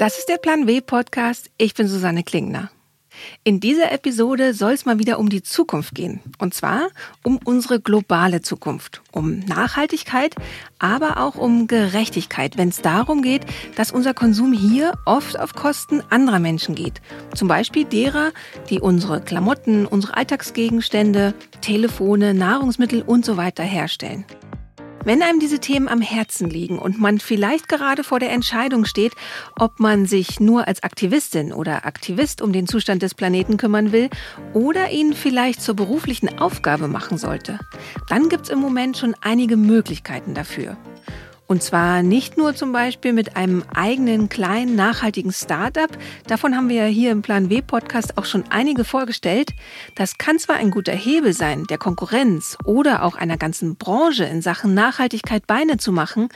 Das ist der Plan W Podcast. Ich bin Susanne Klingner. In dieser Episode soll es mal wieder um die Zukunft gehen. Und zwar um unsere globale Zukunft, um Nachhaltigkeit, aber auch um Gerechtigkeit, wenn es darum geht, dass unser Konsum hier oft auf Kosten anderer Menschen geht. Zum Beispiel derer, die unsere Klamotten, unsere Alltagsgegenstände, Telefone, Nahrungsmittel und so weiter herstellen. Wenn einem diese Themen am Herzen liegen und man vielleicht gerade vor der Entscheidung steht, ob man sich nur als Aktivistin oder Aktivist um den Zustand des Planeten kümmern will oder ihn vielleicht zur beruflichen Aufgabe machen sollte, dann gibt es im Moment schon einige Möglichkeiten dafür. Und zwar nicht nur zum Beispiel mit einem eigenen kleinen nachhaltigen Startup. Davon haben wir ja hier im Plan W Podcast auch schon einige vorgestellt. Das kann zwar ein guter Hebel sein, der Konkurrenz oder auch einer ganzen Branche in Sachen Nachhaltigkeit Beine zu machen.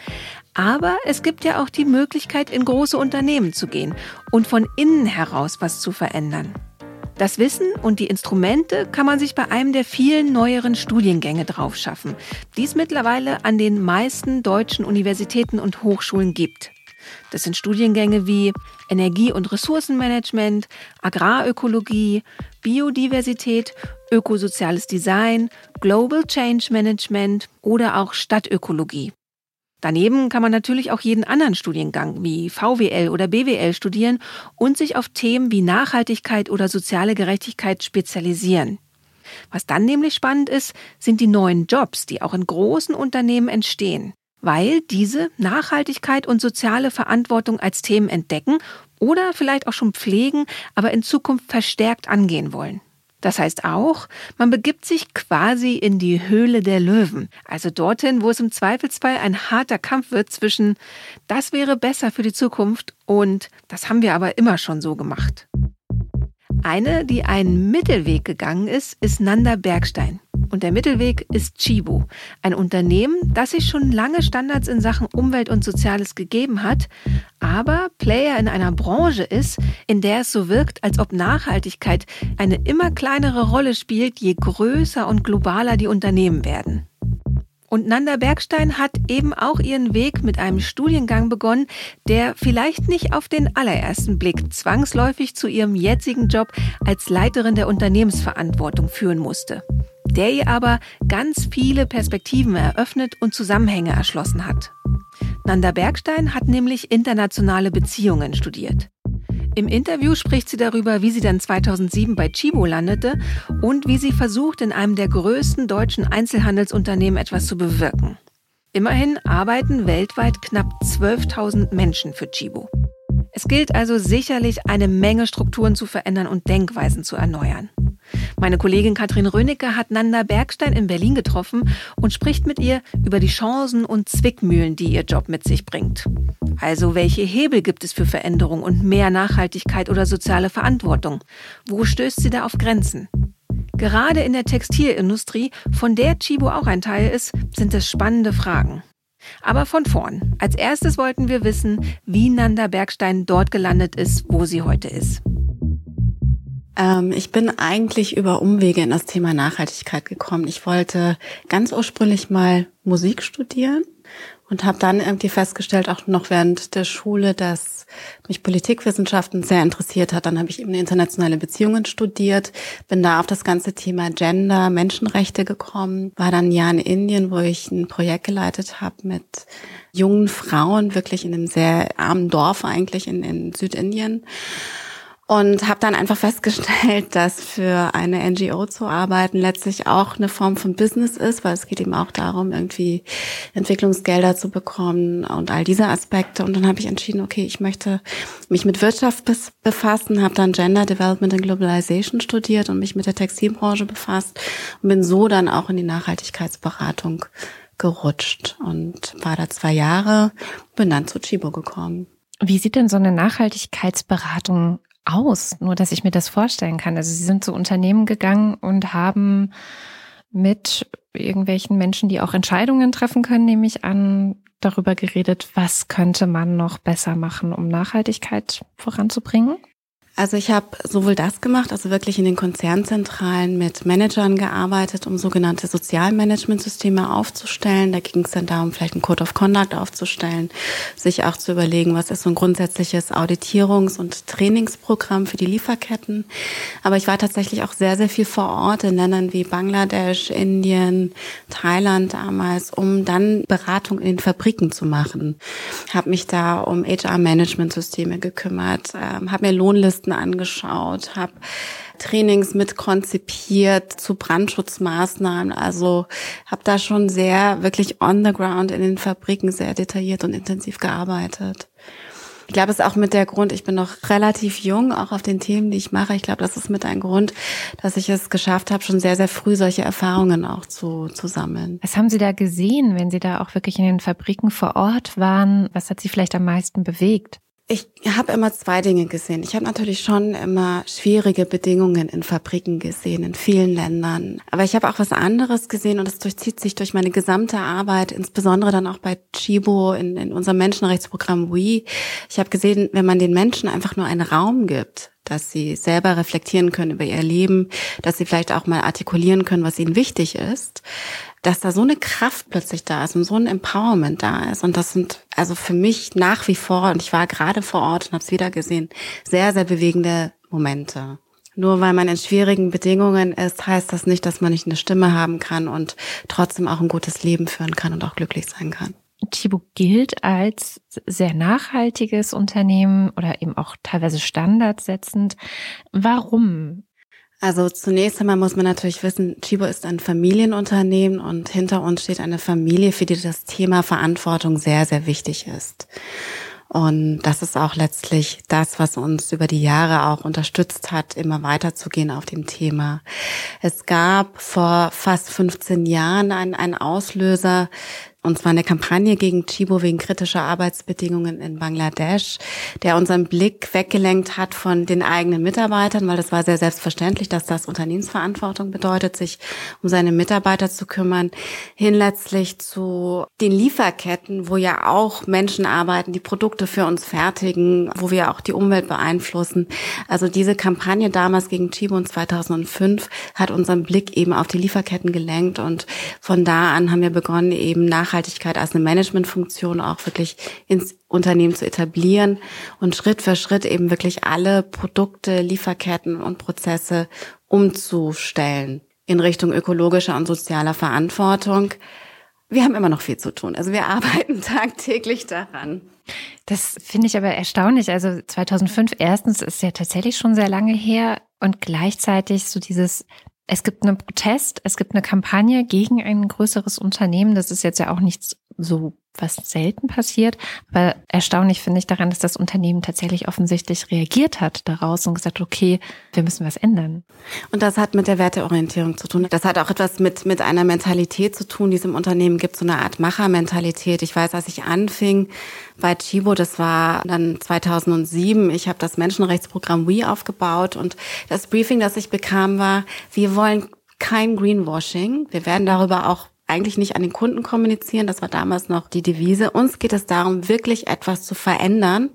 Aber es gibt ja auch die Möglichkeit, in große Unternehmen zu gehen und von innen heraus was zu verändern. Das Wissen und die Instrumente kann man sich bei einem der vielen neueren Studiengänge draufschaffen, die es mittlerweile an den meisten deutschen Universitäten und Hochschulen gibt. Das sind Studiengänge wie Energie- und Ressourcenmanagement, Agrarökologie, Biodiversität, ökosoziales Design, Global Change Management oder auch Stadtökologie. Daneben kann man natürlich auch jeden anderen Studiengang wie VWL oder BWL studieren und sich auf Themen wie Nachhaltigkeit oder soziale Gerechtigkeit spezialisieren. Was dann nämlich spannend ist, sind die neuen Jobs, die auch in großen Unternehmen entstehen, weil diese Nachhaltigkeit und soziale Verantwortung als Themen entdecken oder vielleicht auch schon pflegen, aber in Zukunft verstärkt angehen wollen. Das heißt auch, man begibt sich quasi in die Höhle der Löwen, also dorthin, wo es im Zweifelsfall ein harter Kampf wird zwischen das wäre besser für die Zukunft und das haben wir aber immer schon so gemacht. Eine, die einen Mittelweg gegangen ist, ist Nanda Bergstein. Und der Mittelweg ist Chibo, ein Unternehmen, das sich schon lange Standards in Sachen Umwelt und Soziales gegeben hat, aber Player in einer Branche ist, in der es so wirkt, als ob Nachhaltigkeit eine immer kleinere Rolle spielt, je größer und globaler die Unternehmen werden. Und Nanda Bergstein hat eben auch ihren Weg mit einem Studiengang begonnen, der vielleicht nicht auf den allerersten Blick zwangsläufig zu ihrem jetzigen Job als Leiterin der Unternehmensverantwortung führen musste, der ihr aber ganz viele Perspektiven eröffnet und Zusammenhänge erschlossen hat. Nanda Bergstein hat nämlich internationale Beziehungen studiert. Im Interview spricht sie darüber, wie sie dann 2007 bei Chibo landete und wie sie versucht, in einem der größten deutschen Einzelhandelsunternehmen etwas zu bewirken. Immerhin arbeiten weltweit knapp 12.000 Menschen für Chibo. Es gilt also sicherlich, eine Menge Strukturen zu verändern und Denkweisen zu erneuern. Meine Kollegin Katrin Rönecke hat Nanda Bergstein in Berlin getroffen und spricht mit ihr über die Chancen und Zwickmühlen, die ihr Job mit sich bringt. Also welche Hebel gibt es für Veränderung und mehr Nachhaltigkeit oder soziale Verantwortung? Wo stößt sie da auf Grenzen? Gerade in der Textilindustrie, von der Chibo auch ein Teil ist, sind es spannende Fragen. Aber von vorn. Als erstes wollten wir wissen, wie Nanda Bergstein dort gelandet ist, wo sie heute ist. Ähm, ich bin eigentlich über Umwege in das Thema Nachhaltigkeit gekommen. Ich wollte ganz ursprünglich mal Musik studieren und habe dann irgendwie festgestellt, auch noch während der Schule, dass mich Politikwissenschaften sehr interessiert hat. Dann habe ich eben internationale Beziehungen studiert, bin da auf das ganze Thema Gender, Menschenrechte gekommen, war dann ein Jahr in Indien, wo ich ein Projekt geleitet habe mit jungen Frauen, wirklich in einem sehr armen Dorf eigentlich in, in Südindien und habe dann einfach festgestellt, dass für eine NGO zu arbeiten letztlich auch eine Form von Business ist, weil es geht eben auch darum, irgendwie Entwicklungsgelder zu bekommen und all diese Aspekte. Und dann habe ich entschieden, okay, ich möchte mich mit Wirtschaft befassen, habe dann Gender Development and Globalization studiert und mich mit der Textilbranche befasst und bin so dann auch in die Nachhaltigkeitsberatung gerutscht und war da zwei Jahre, bin dann zu Chibo gekommen. Wie sieht denn so eine Nachhaltigkeitsberatung aus? Nur, dass ich mir das vorstellen kann. Also Sie sind zu Unternehmen gegangen und haben mit irgendwelchen Menschen, die auch Entscheidungen treffen können, nehme ich an, darüber geredet, was könnte man noch besser machen, um Nachhaltigkeit voranzubringen? Also ich habe sowohl das gemacht, also wirklich in den Konzernzentralen mit Managern gearbeitet, um sogenannte Sozialmanagementsysteme aufzustellen. Da ging es dann darum, vielleicht ein Code of Conduct aufzustellen, sich auch zu überlegen, was ist so ein grundsätzliches Auditierungs- und Trainingsprogramm für die Lieferketten. Aber ich war tatsächlich auch sehr, sehr viel vor Ort in Ländern wie Bangladesch, Indien, Thailand damals, um dann Beratung in den Fabriken zu machen. Habe mich da um HR-Management-Systeme gekümmert, ähm, habe mir Lohnlisten Listen angeschaut, habe Trainings mit konzipiert zu Brandschutzmaßnahmen. Also habe da schon sehr wirklich on the ground in den Fabriken sehr detailliert und intensiv gearbeitet. Ich glaube, es ist auch mit der Grund, ich bin noch relativ jung, auch auf den Themen, die ich mache. Ich glaube, das ist mit ein Grund, dass ich es geschafft habe, schon sehr, sehr früh solche Erfahrungen auch zu, zu sammeln. Was haben Sie da gesehen, wenn Sie da auch wirklich in den Fabriken vor Ort waren? Was hat Sie vielleicht am meisten bewegt? Ich habe immer zwei Dinge gesehen. Ich habe natürlich schon immer schwierige Bedingungen in Fabriken gesehen, in vielen Ländern. Aber ich habe auch was anderes gesehen und das durchzieht sich durch meine gesamte Arbeit, insbesondere dann auch bei Chibo in, in unserem Menschenrechtsprogramm WE. Ich habe gesehen, wenn man den Menschen einfach nur einen Raum gibt, dass sie selber reflektieren können über ihr Leben, dass sie vielleicht auch mal artikulieren können, was ihnen wichtig ist, dass da so eine Kraft plötzlich da ist und so ein Empowerment da ist. Und das sind also für mich nach wie vor, und ich war gerade vor Ort und habe es wieder gesehen, sehr, sehr bewegende Momente. Nur weil man in schwierigen Bedingungen ist, heißt das nicht, dass man nicht eine Stimme haben kann und trotzdem auch ein gutes Leben führen kann und auch glücklich sein kann. Chibo gilt als sehr nachhaltiges Unternehmen oder eben auch teilweise standardsetzend. Warum also zunächst einmal muss man natürlich wissen, Chibo ist ein Familienunternehmen und hinter uns steht eine Familie, für die das Thema Verantwortung sehr, sehr wichtig ist. Und das ist auch letztlich das, was uns über die Jahre auch unterstützt hat, immer weiterzugehen auf dem Thema. Es gab vor fast 15 Jahren einen, einen Auslöser, und zwar eine Kampagne gegen Chibo wegen kritischer Arbeitsbedingungen in Bangladesch, der unseren Blick weggelenkt hat von den eigenen Mitarbeitern, weil das war sehr selbstverständlich, dass das Unternehmensverantwortung bedeutet, sich um seine Mitarbeiter zu kümmern, hin letztlich zu den Lieferketten, wo ja auch Menschen arbeiten, die Produkte für uns fertigen, wo wir auch die Umwelt beeinflussen. Also diese Kampagne damals gegen Chibo in 2005 hat unseren Blick eben auf die Lieferketten gelenkt und von da an haben wir begonnen, eben nach Nachhaltigkeit als eine Managementfunktion auch wirklich ins Unternehmen zu etablieren und Schritt für Schritt eben wirklich alle Produkte, Lieferketten und Prozesse umzustellen in Richtung ökologischer und sozialer Verantwortung. Wir haben immer noch viel zu tun. Also wir arbeiten tagtäglich daran. Das finde ich aber erstaunlich. Also 2005 erstens ist ja tatsächlich schon sehr lange her und gleichzeitig so dieses es gibt einen Protest, es gibt eine Kampagne gegen ein größeres Unternehmen. Das ist jetzt ja auch nichts so was selten passiert. Aber erstaunlich finde ich daran, dass das Unternehmen tatsächlich offensichtlich reagiert hat daraus und gesagt, okay, wir müssen was ändern. Und das hat mit der Werteorientierung zu tun. Das hat auch etwas mit, mit einer Mentalität zu tun, die es im Unternehmen gibt, so eine Art Machermentalität. Ich weiß, als ich anfing bei Chibo, das war dann 2007, ich habe das Menschenrechtsprogramm We aufgebaut und das Briefing, das ich bekam, war, wir wollen kein Greenwashing. Wir werden darüber auch eigentlich nicht an den Kunden kommunizieren. Das war damals noch die Devise. Uns geht es darum, wirklich etwas zu verändern.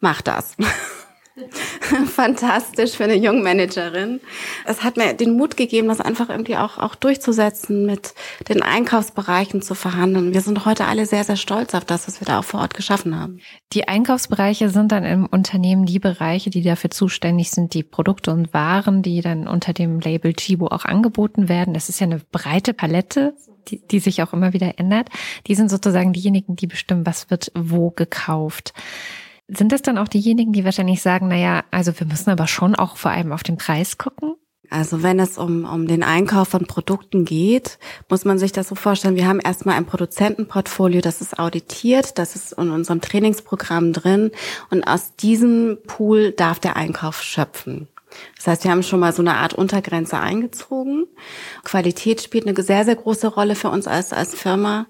Mach das. Fantastisch für eine Jungmanagerin. Es hat mir den Mut gegeben, das einfach irgendwie auch, auch durchzusetzen, mit den Einkaufsbereichen zu verhandeln. Wir sind heute alle sehr, sehr stolz auf das, was wir da auch vor Ort geschaffen haben. Die Einkaufsbereiche sind dann im Unternehmen die Bereiche, die dafür zuständig sind, die Produkte und Waren, die dann unter dem Label Chibo auch angeboten werden. Das ist ja eine breite Palette die, die sich auch immer wieder ändert, die sind sozusagen diejenigen, die bestimmen, was wird wo gekauft. Sind das dann auch diejenigen, die wahrscheinlich sagen, na ja, also wir müssen aber schon auch vor allem auf den Preis gucken? Also wenn es um, um den Einkauf von Produkten geht, muss man sich das so vorstellen, wir haben erstmal ein Produzentenportfolio, das ist auditiert, das ist in unserem Trainingsprogramm drin und aus diesem Pool darf der Einkauf schöpfen. Das heißt, wir haben schon mal so eine Art Untergrenze eingezogen. Qualität spielt eine sehr, sehr große Rolle für uns als, als Firma.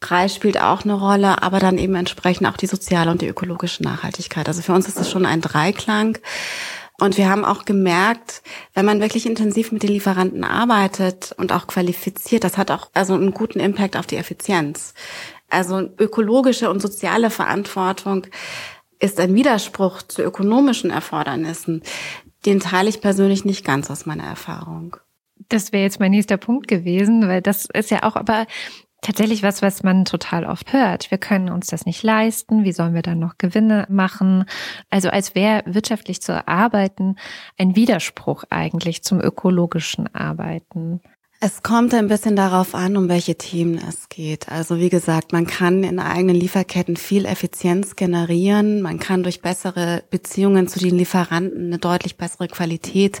Preis spielt auch eine Rolle, aber dann eben entsprechend auch die soziale und die ökologische Nachhaltigkeit. Also für uns ist das schon ein Dreiklang. Und wir haben auch gemerkt, wenn man wirklich intensiv mit den Lieferanten arbeitet und auch qualifiziert, das hat auch also einen guten Impact auf die Effizienz. Also ökologische und soziale Verantwortung ist ein Widerspruch zu ökonomischen Erfordernissen. Den teile ich persönlich nicht ganz aus meiner Erfahrung. Das wäre jetzt mein nächster Punkt gewesen, weil das ist ja auch, aber tatsächlich was, was man total oft hört. Wir können uns das nicht leisten. Wie sollen wir dann noch Gewinne machen? Also als wäre wirtschaftlich zu arbeiten ein Widerspruch eigentlich zum ökologischen Arbeiten. Es kommt ein bisschen darauf an, um welche Themen es geht. Also wie gesagt, man kann in eigenen Lieferketten viel Effizienz generieren. Man kann durch bessere Beziehungen zu den Lieferanten eine deutlich bessere Qualität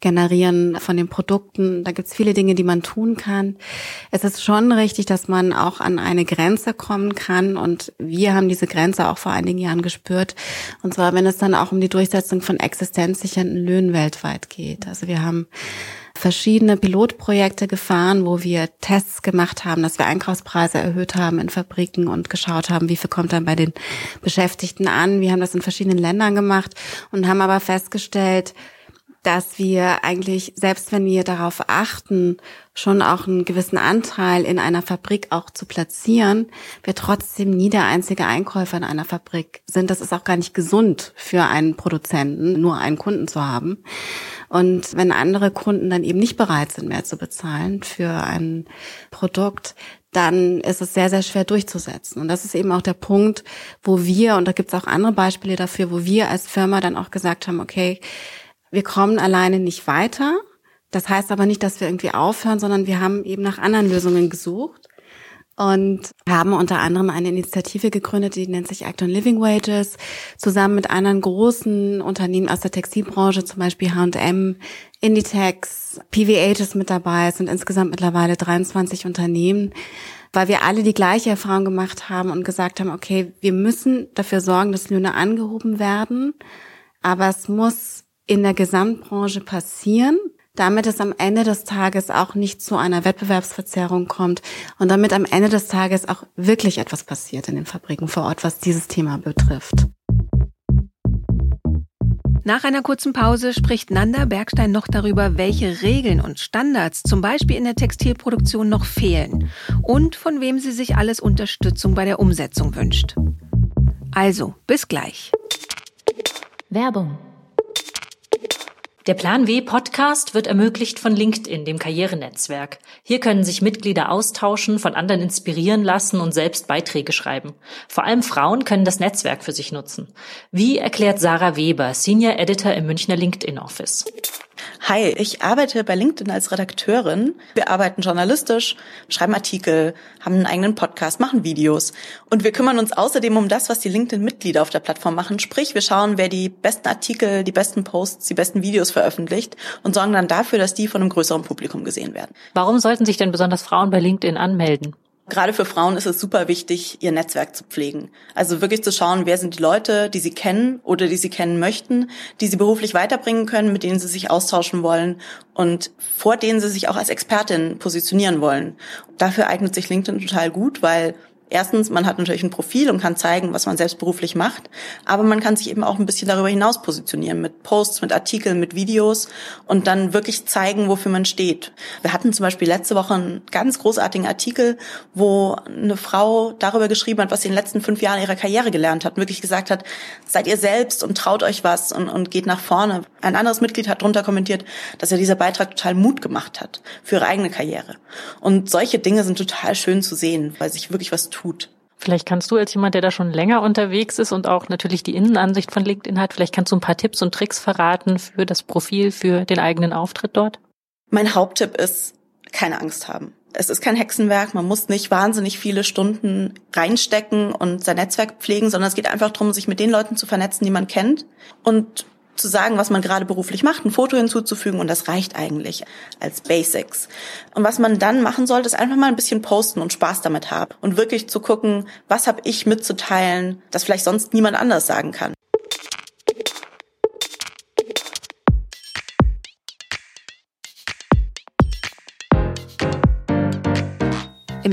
generieren von den Produkten. Da gibt es viele Dinge, die man tun kann. Es ist schon richtig, dass man auch an eine Grenze kommen kann. Und wir haben diese Grenze auch vor einigen Jahren gespürt. Und zwar, wenn es dann auch um die Durchsetzung von existenzsichernden Löhnen weltweit geht. Also wir haben verschiedene Pilotprojekte gefahren, wo wir Tests gemacht haben, dass wir Einkaufspreise erhöht haben in Fabriken und geschaut haben, wie viel kommt dann bei den Beschäftigten an. Wir haben das in verschiedenen Ländern gemacht und haben aber festgestellt, dass wir eigentlich, selbst wenn wir darauf achten, schon auch einen gewissen Anteil in einer Fabrik auch zu platzieren, wir trotzdem nie der einzige Einkäufer in einer Fabrik sind. Das ist auch gar nicht gesund für einen Produzenten, nur einen Kunden zu haben. Und wenn andere Kunden dann eben nicht bereit sind, mehr zu bezahlen für ein Produkt, dann ist es sehr, sehr schwer durchzusetzen. Und das ist eben auch der Punkt, wo wir, und da gibt es auch andere Beispiele dafür, wo wir als Firma dann auch gesagt haben, okay, wir kommen alleine nicht weiter. Das heißt aber nicht, dass wir irgendwie aufhören, sondern wir haben eben nach anderen Lösungen gesucht und haben unter anderem eine Initiative gegründet, die nennt sich Act on Living Wages, zusammen mit anderen großen Unternehmen aus der Textilbranche, zum Beispiel H&M, Inditex, PVH ist mit dabei, es sind insgesamt mittlerweile 23 Unternehmen, weil wir alle die gleiche Erfahrung gemacht haben und gesagt haben, okay, wir müssen dafür sorgen, dass Löhne angehoben werden, aber es muss in der Gesamtbranche passieren damit es am Ende des Tages auch nicht zu einer Wettbewerbsverzerrung kommt und damit am Ende des Tages auch wirklich etwas passiert in den Fabriken vor Ort, was dieses Thema betrifft. Nach einer kurzen Pause spricht Nanda Bergstein noch darüber, welche Regeln und Standards zum Beispiel in der Textilproduktion noch fehlen und von wem sie sich alles Unterstützung bei der Umsetzung wünscht. Also, bis gleich. Werbung der Plan W Podcast wird ermöglicht von LinkedIn, dem Karrierenetzwerk. Hier können sich Mitglieder austauschen, von anderen inspirieren lassen und selbst Beiträge schreiben. Vor allem Frauen können das Netzwerk für sich nutzen. Wie erklärt Sarah Weber, Senior Editor im Münchner LinkedIn Office? Hi, ich arbeite bei LinkedIn als Redakteurin. Wir arbeiten journalistisch, schreiben Artikel, haben einen eigenen Podcast, machen Videos. Und wir kümmern uns außerdem um das, was die LinkedIn-Mitglieder auf der Plattform machen. Sprich, wir schauen, wer die besten Artikel, die besten Posts, die besten Videos veröffentlicht und sorgen dann dafür, dass die von einem größeren Publikum gesehen werden. Warum sollten sich denn besonders Frauen bei LinkedIn anmelden? Gerade für Frauen ist es super wichtig, ihr Netzwerk zu pflegen. Also wirklich zu schauen, wer sind die Leute, die sie kennen oder die sie kennen möchten, die sie beruflich weiterbringen können, mit denen sie sich austauschen wollen und vor denen sie sich auch als Expertin positionieren wollen. Dafür eignet sich LinkedIn total gut, weil Erstens, man hat natürlich ein Profil und kann zeigen, was man selbst beruflich macht, aber man kann sich eben auch ein bisschen darüber hinaus positionieren mit Posts, mit Artikeln, mit Videos und dann wirklich zeigen, wofür man steht. Wir hatten zum Beispiel letzte Woche einen ganz großartigen Artikel, wo eine Frau darüber geschrieben hat, was sie in den letzten fünf Jahren ihrer Karriere gelernt hat, wirklich gesagt hat, seid ihr selbst und traut euch was und, und geht nach vorne. Ein anderes Mitglied hat darunter kommentiert, dass er dieser Beitrag total Mut gemacht hat für ihre eigene Karriere. Und solche Dinge sind total schön zu sehen, weil sich wirklich was tut. Vielleicht kannst du als jemand, der da schon länger unterwegs ist und auch natürlich die Innenansicht von LinkedIn hat, vielleicht kannst du ein paar Tipps und Tricks verraten für das Profil, für den eigenen Auftritt dort? Mein Haupttipp ist, keine Angst haben. Es ist kein Hexenwerk, man muss nicht wahnsinnig viele Stunden reinstecken und sein Netzwerk pflegen, sondern es geht einfach darum, sich mit den Leuten zu vernetzen, die man kennt und zu sagen, was man gerade beruflich macht, ein Foto hinzuzufügen und das reicht eigentlich als Basics. Und was man dann machen sollte, ist einfach mal ein bisschen posten und Spaß damit haben und wirklich zu gucken, was habe ich mitzuteilen, das vielleicht sonst niemand anders sagen kann.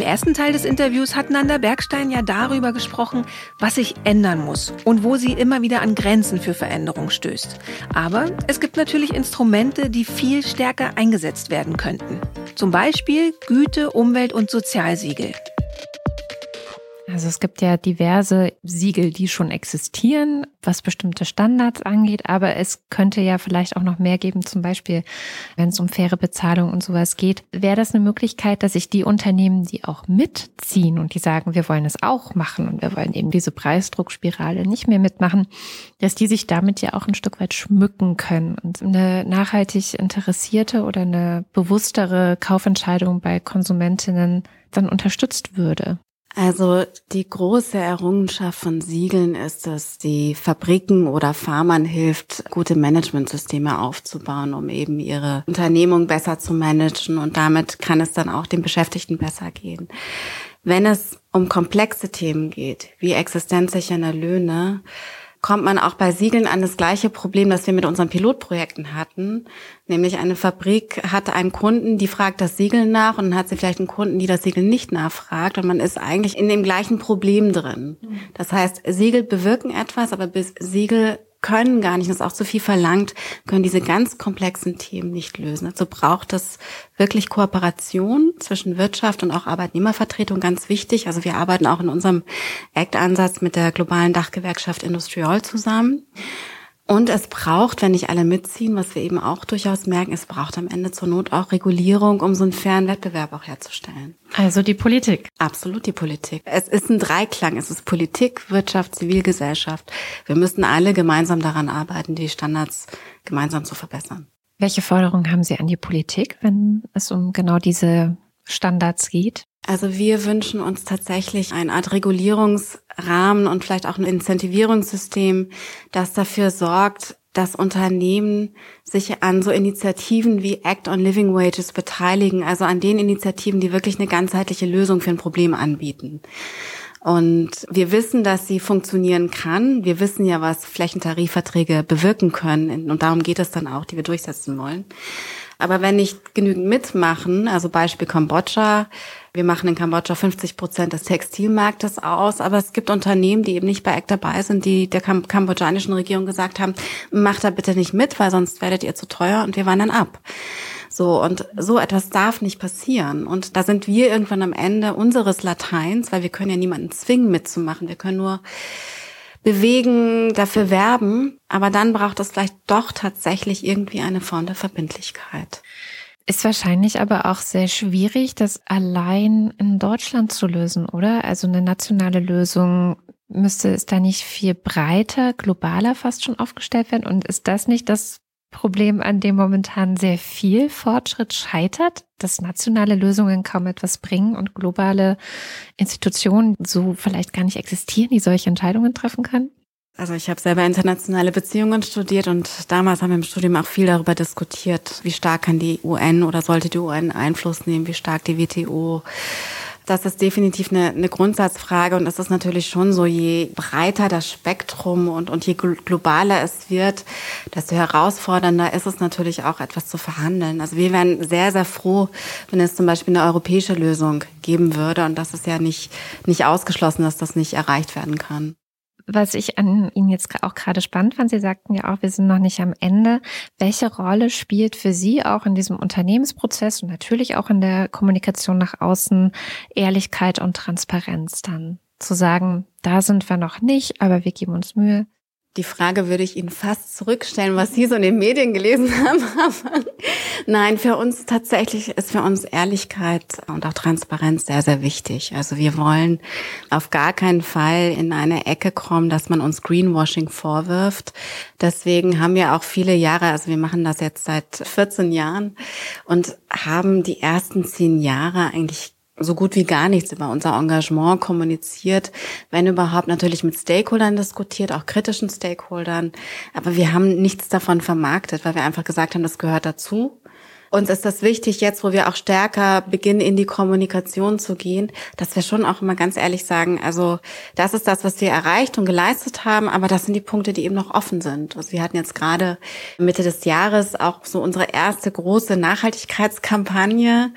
Ersten Teil des Interviews hat Nanda Bergstein ja darüber gesprochen, was sich ändern muss und wo sie immer wieder an Grenzen für Veränderung stößt. Aber es gibt natürlich Instrumente, die viel stärker eingesetzt werden könnten. Zum Beispiel Güte, Umwelt und Sozialsiegel. Also es gibt ja diverse Siegel, die schon existieren, was bestimmte Standards angeht, aber es könnte ja vielleicht auch noch mehr geben, zum Beispiel, wenn es um faire Bezahlung und sowas geht. Wäre das eine Möglichkeit, dass sich die Unternehmen, die auch mitziehen und die sagen, wir wollen es auch machen und wir wollen eben diese Preisdruckspirale nicht mehr mitmachen, dass die sich damit ja auch ein Stück weit schmücken können und eine nachhaltig interessierte oder eine bewusstere Kaufentscheidung bei Konsumentinnen dann unterstützt würde? Also die große Errungenschaft von Siegeln ist, dass die Fabriken oder Farmern hilft, gute Managementsysteme aufzubauen, um eben ihre Unternehmung besser zu managen und damit kann es dann auch den Beschäftigten besser gehen. Wenn es um komplexe Themen geht, wie existenzsichernde Löhne, kommt man auch bei Siegeln an das gleiche Problem, das wir mit unseren Pilotprojekten hatten. Nämlich eine Fabrik hatte einen Kunden, die fragt das Siegel nach und dann hat sie vielleicht einen Kunden, die das Siegel nicht nachfragt und man ist eigentlich in dem gleichen Problem drin. Mhm. Das heißt, Siegel bewirken etwas, aber bis Siegel können gar nicht, das ist auch zu viel verlangt, können diese ganz komplexen Themen nicht lösen. Also braucht es wirklich Kooperation zwischen Wirtschaft und auch Arbeitnehmervertretung, ganz wichtig. Also wir arbeiten auch in unserem ACT-Ansatz mit der globalen Dachgewerkschaft Industrial zusammen. Und es braucht, wenn nicht alle mitziehen, was wir eben auch durchaus merken, es braucht am Ende zur Not auch Regulierung, um so einen fairen Wettbewerb auch herzustellen. Also die Politik. Absolut die Politik. Es ist ein Dreiklang. Es ist Politik, Wirtschaft, Zivilgesellschaft. Wir müssen alle gemeinsam daran arbeiten, die Standards gemeinsam zu verbessern. Welche Forderungen haben Sie an die Politik, wenn es um genau diese Standards geht? Also wir wünschen uns tatsächlich eine Art Regulierungsrahmen und vielleicht auch ein Incentivierungssystem, das dafür sorgt, dass Unternehmen sich an so Initiativen wie Act on Living Wages beteiligen, also an den Initiativen, die wirklich eine ganzheitliche Lösung für ein Problem anbieten. Und wir wissen, dass sie funktionieren kann. Wir wissen ja, was Flächentarifverträge bewirken können. Und darum geht es dann auch, die wir durchsetzen wollen. Aber wenn nicht genügend mitmachen, also Beispiel Kambodscha, wir machen in Kambodscha 50 Prozent des Textilmarktes aus, aber es gibt Unternehmen, die eben nicht bei ACT dabei sind, die der kam kambodschanischen Regierung gesagt haben, macht da bitte nicht mit, weil sonst werdet ihr zu teuer und wir wandern ab. So, und so etwas darf nicht passieren. Und da sind wir irgendwann am Ende unseres Lateins, weil wir können ja niemanden zwingen mitzumachen. Wir können nur bewegen, dafür werben, aber dann braucht es vielleicht doch tatsächlich irgendwie eine Form der Verbindlichkeit. Ist wahrscheinlich aber auch sehr schwierig, das allein in Deutschland zu lösen, oder? Also eine nationale Lösung müsste es da nicht viel breiter, globaler fast schon aufgestellt werden? Und ist das nicht das Problem, an dem momentan sehr viel Fortschritt scheitert, dass nationale Lösungen kaum etwas bringen und globale Institutionen so vielleicht gar nicht existieren, die solche Entscheidungen treffen können? Also ich habe selber internationale Beziehungen studiert und damals haben wir im Studium auch viel darüber diskutiert, wie stark kann die UN oder sollte die UN Einfluss nehmen, wie stark die WTO das ist definitiv eine, eine Grundsatzfrage und es ist natürlich schon so, je breiter das Spektrum und, und je globaler es wird, desto herausfordernder ist es natürlich auch etwas zu verhandeln. Also wir wären sehr, sehr froh, wenn es zum Beispiel eine europäische Lösung geben würde und das ist ja nicht, nicht ausgeschlossen, dass das nicht erreicht werden kann. Was ich an Ihnen jetzt auch gerade spannend fand, Sie sagten ja auch, wir sind noch nicht am Ende. Welche Rolle spielt für Sie auch in diesem Unternehmensprozess und natürlich auch in der Kommunikation nach außen Ehrlichkeit und Transparenz dann? Zu sagen, da sind wir noch nicht, aber wir geben uns Mühe. Die Frage würde ich Ihnen fast zurückstellen, was Sie so in den Medien gelesen haben. Nein, für uns tatsächlich ist für uns Ehrlichkeit und auch Transparenz sehr, sehr wichtig. Also wir wollen auf gar keinen Fall in eine Ecke kommen, dass man uns Greenwashing vorwirft. Deswegen haben wir auch viele Jahre, also wir machen das jetzt seit 14 Jahren und haben die ersten zehn Jahre eigentlich so gut wie gar nichts über unser Engagement kommuniziert, wenn überhaupt natürlich mit Stakeholdern diskutiert, auch kritischen Stakeholdern. Aber wir haben nichts davon vermarktet, weil wir einfach gesagt haben, das gehört dazu. Uns ist das wichtig, jetzt wo wir auch stärker beginnen, in die Kommunikation zu gehen, dass wir schon auch immer ganz ehrlich sagen, also das ist das, was wir erreicht und geleistet haben, aber das sind die Punkte, die eben noch offen sind. Also wir hatten jetzt gerade Mitte des Jahres auch so unsere erste große Nachhaltigkeitskampagne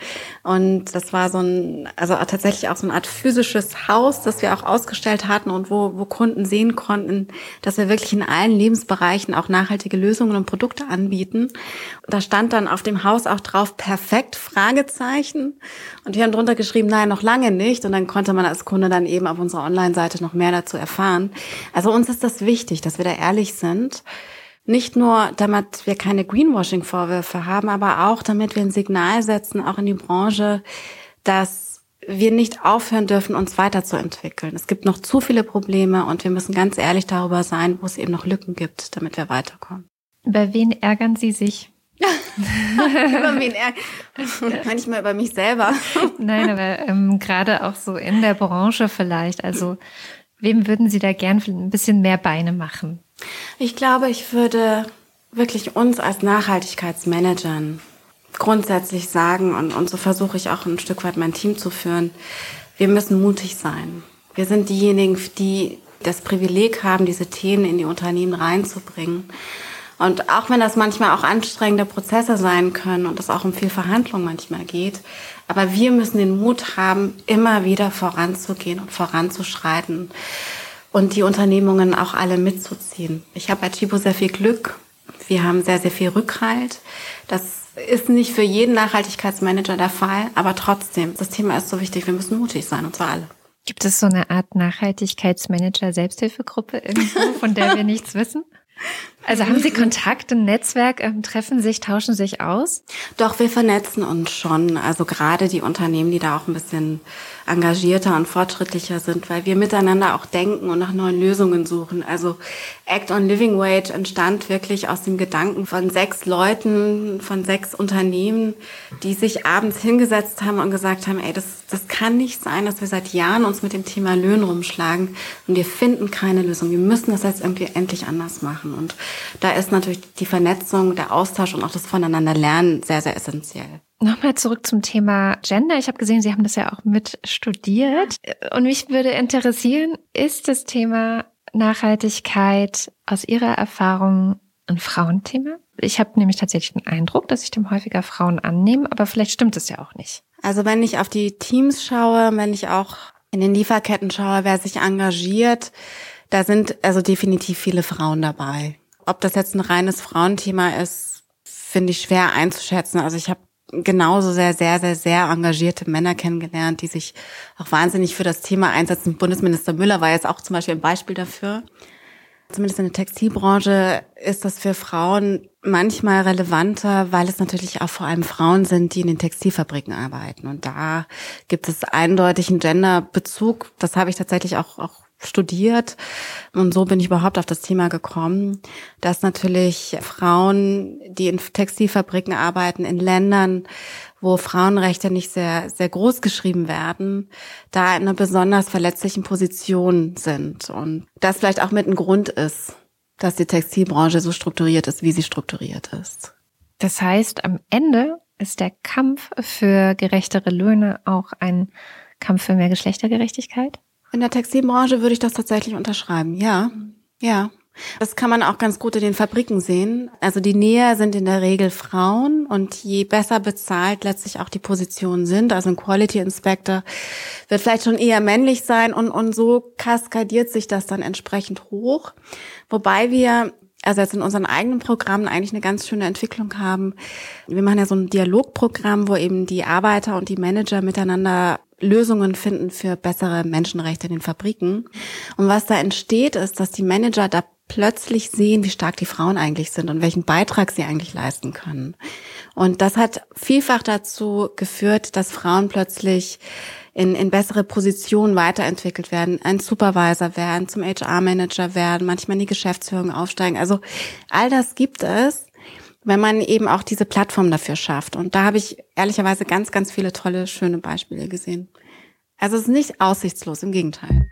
und das war so ein, also tatsächlich auch so eine Art physisches Haus, das wir auch ausgestellt hatten und wo, wo Kunden sehen konnten, dass wir wirklich in allen Lebensbereichen auch nachhaltige Lösungen und Produkte anbieten. Und da stand dann auf dem Haus auch drauf, perfekt, Fragezeichen. Und wir haben drunter geschrieben, nein, noch lange nicht. Und dann konnte man als Kunde dann eben auf unserer Online-Seite noch mehr dazu erfahren. Also uns ist das wichtig, dass wir da ehrlich sind. Nicht nur, damit wir keine Greenwashing-Vorwürfe haben, aber auch, damit wir ein Signal setzen, auch in die Branche, dass wir nicht aufhören dürfen, uns weiterzuentwickeln. Es gibt noch zu viele Probleme und wir müssen ganz ehrlich darüber sein, wo es eben noch Lücken gibt, damit wir weiterkommen. Über wen ärgern Sie sich? über wen ärgern? Manchmal über mich selber. Nein, aber ähm, gerade auch so in der Branche vielleicht. Also wem würden Sie da gern ein bisschen mehr Beine machen? Ich glaube, ich würde wirklich uns als Nachhaltigkeitsmanagern grundsätzlich sagen, und, und so versuche ich auch ein Stück weit mein Team zu führen, wir müssen mutig sein. Wir sind diejenigen, die das Privileg haben, diese Themen in die Unternehmen reinzubringen. Und auch wenn das manchmal auch anstrengende Prozesse sein können und es auch um viel Verhandlung manchmal geht, aber wir müssen den Mut haben, immer wieder voranzugehen und voranzuschreiten und die Unternehmungen auch alle mitzuziehen. Ich habe bei Chibo sehr viel Glück. Wir haben sehr, sehr viel Rückhalt. Das ist nicht für jeden Nachhaltigkeitsmanager der Fall, aber trotzdem, das Thema ist so wichtig. Wir müssen mutig sein, und zwar alle. Gibt es so eine Art Nachhaltigkeitsmanager-Selbsthilfegruppe irgendwo, von der wir nichts wissen? Also haben Sie Kontakt im Netzwerk, ähm, treffen sich, tauschen sich aus? Doch, wir vernetzen uns schon. Also gerade die Unternehmen, die da auch ein bisschen engagierter und fortschrittlicher sind, weil wir miteinander auch denken und nach neuen Lösungen suchen. Also Act on Living Wage entstand wirklich aus dem Gedanken von sechs Leuten, von sechs Unternehmen, die sich abends hingesetzt haben und gesagt haben, ey, das, das kann nicht sein, dass wir seit Jahren uns mit dem Thema Löhne rumschlagen und wir finden keine Lösung. Wir müssen das jetzt irgendwie endlich anders machen. Und da ist natürlich die Vernetzung, der Austausch und auch das Voneinanderlernen sehr, sehr essentiell. Nochmal zurück zum Thema Gender. Ich habe gesehen, Sie haben das ja auch mit studiert. Und mich würde interessieren, ist das Thema Nachhaltigkeit aus Ihrer Erfahrung ein Frauenthema? Ich habe nämlich tatsächlich den Eindruck, dass sich dem häufiger Frauen annehmen, aber vielleicht stimmt es ja auch nicht. Also wenn ich auf die Teams schaue, wenn ich auch in den Lieferketten schaue, wer sich engagiert, da sind also definitiv viele Frauen dabei. Ob das jetzt ein reines Frauenthema ist, finde ich schwer einzuschätzen. Also ich habe genauso sehr, sehr, sehr, sehr engagierte Männer kennengelernt, die sich auch wahnsinnig für das Thema einsetzen. Bundesminister Müller war jetzt auch zum Beispiel ein Beispiel dafür. Zumindest in der Textilbranche ist das für Frauen manchmal relevanter, weil es natürlich auch vor allem Frauen sind, die in den Textilfabriken arbeiten. Und da gibt es eindeutig einen Genderbezug. Das habe ich tatsächlich auch, auch studiert und so bin ich überhaupt auf das Thema gekommen, dass natürlich Frauen, die in Textilfabriken arbeiten, in Ländern, wo Frauenrechte nicht sehr, sehr groß geschrieben werden, da in einer besonders verletzlichen Position sind und das vielleicht auch mit ein Grund ist, dass die Textilbranche so strukturiert ist, wie sie strukturiert ist. Das heißt, am Ende ist der Kampf für gerechtere Löhne auch ein Kampf für mehr Geschlechtergerechtigkeit? In der Textilbranche würde ich das tatsächlich unterschreiben. Ja, ja. Das kann man auch ganz gut in den Fabriken sehen. Also die Näher sind in der Regel Frauen und je besser bezahlt letztlich auch die Positionen sind, also ein Quality Inspector wird vielleicht schon eher männlich sein und, und so kaskadiert sich das dann entsprechend hoch. Wobei wir also jetzt in unseren eigenen Programmen eigentlich eine ganz schöne Entwicklung haben. Wir machen ja so ein Dialogprogramm, wo eben die Arbeiter und die Manager miteinander Lösungen finden für bessere Menschenrechte in den Fabriken. Und was da entsteht, ist, dass die Manager da plötzlich sehen, wie stark die Frauen eigentlich sind und welchen Beitrag sie eigentlich leisten können. Und das hat vielfach dazu geführt, dass Frauen plötzlich in, in bessere Positionen weiterentwickelt werden, ein Supervisor werden, zum HR-Manager werden, manchmal in die Geschäftsführung aufsteigen. Also all das gibt es, wenn man eben auch diese Plattform dafür schafft. Und da habe ich ehrlicherweise ganz, ganz viele tolle, schöne Beispiele gesehen. Also es ist nicht aussichtslos, im Gegenteil.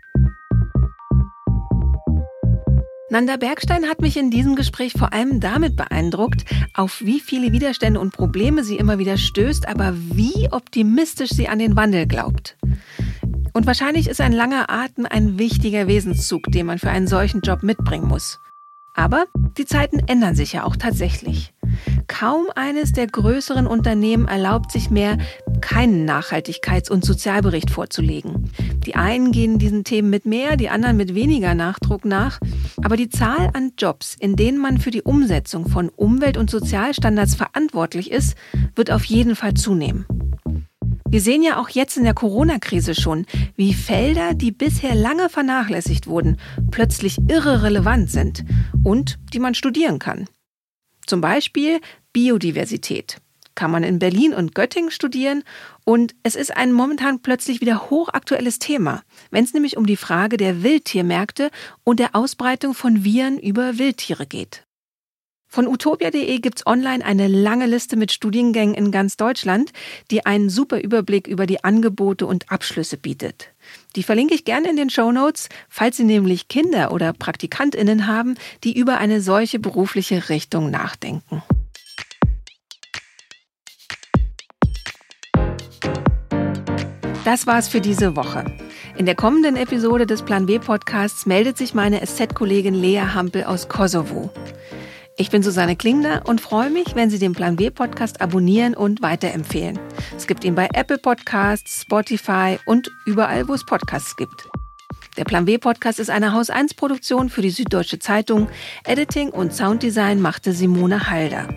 Nanda Bergstein hat mich in diesem Gespräch vor allem damit beeindruckt, auf wie viele Widerstände und Probleme sie immer wieder stößt, aber wie optimistisch sie an den Wandel glaubt. Und wahrscheinlich ist ein langer Atem ein wichtiger Wesenszug, den man für einen solchen Job mitbringen muss. Aber die Zeiten ändern sich ja auch tatsächlich. Kaum eines der größeren Unternehmen erlaubt sich mehr, keinen Nachhaltigkeits- und Sozialbericht vorzulegen. Die einen gehen diesen Themen mit mehr, die anderen mit weniger Nachdruck nach. Aber die Zahl an Jobs, in denen man für die Umsetzung von Umwelt- und Sozialstandards verantwortlich ist, wird auf jeden Fall zunehmen. Wir sehen ja auch jetzt in der Corona-Krise schon, wie Felder, die bisher lange vernachlässigt wurden, plötzlich irre relevant sind und die man studieren kann. Zum Beispiel Biodiversität kann man in Berlin und Göttingen studieren und es ist ein momentan plötzlich wieder hochaktuelles Thema, wenn es nämlich um die Frage der Wildtiermärkte und der Ausbreitung von Viren über Wildtiere geht. Von utopia.de gibt's online eine lange Liste mit Studiengängen in ganz Deutschland, die einen super Überblick über die Angebote und Abschlüsse bietet. Die verlinke ich gerne in den Show Notes, falls Sie nämlich Kinder oder PraktikantInnen haben, die über eine solche berufliche Richtung nachdenken. Das war's für diese Woche. In der kommenden Episode des Plan B Podcasts meldet sich meine SZ-Kollegin Lea Hampel aus Kosovo. Ich bin Susanne Klingner und freue mich, wenn Sie den Plan B Podcast abonnieren und weiterempfehlen. Es gibt ihn bei Apple Podcasts, Spotify und überall, wo es Podcasts gibt. Der Plan B Podcast ist eine Haus 1 Produktion für die Süddeutsche Zeitung. Editing und Sounddesign machte Simone Halder.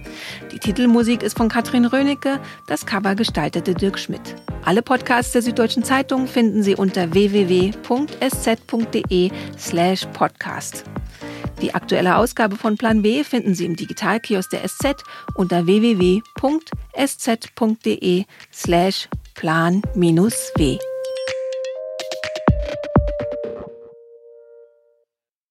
Die Titelmusik ist von Katrin Rönecke, das Cover gestaltete Dirk Schmidt. Alle Podcasts der Süddeutschen Zeitung finden Sie unter www.sz.de slash podcast. Die aktuelle Ausgabe von Plan B finden Sie im Digitalkiosk der SZ unter www.sz.de slash plan-w.